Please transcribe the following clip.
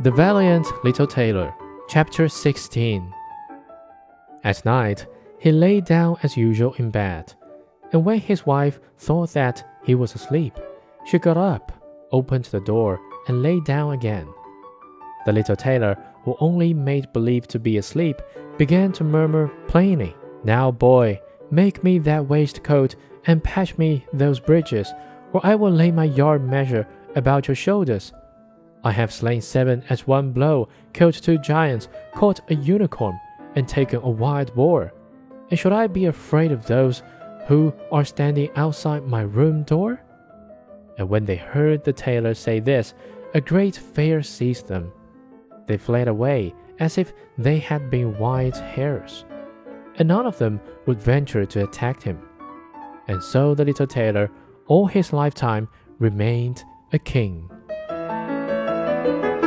The Valiant Little Tailor, Chapter 16. At night, he lay down as usual in bed, and when his wife thought that he was asleep, she got up, opened the door, and lay down again. The little tailor, who only made believe to be asleep, began to murmur plainly, Now, boy, make me that waistcoat and patch me those breeches, or I will lay my yard measure about your shoulders. I have slain seven at one blow, killed two giants, caught a unicorn, and taken a wild boar. And should I be afraid of those who are standing outside my room door? And when they heard the tailor say this, a great fear seized them. They fled away as if they had been wild hares, and none of them would venture to attack him. And so the little tailor, all his lifetime, remained a king thank you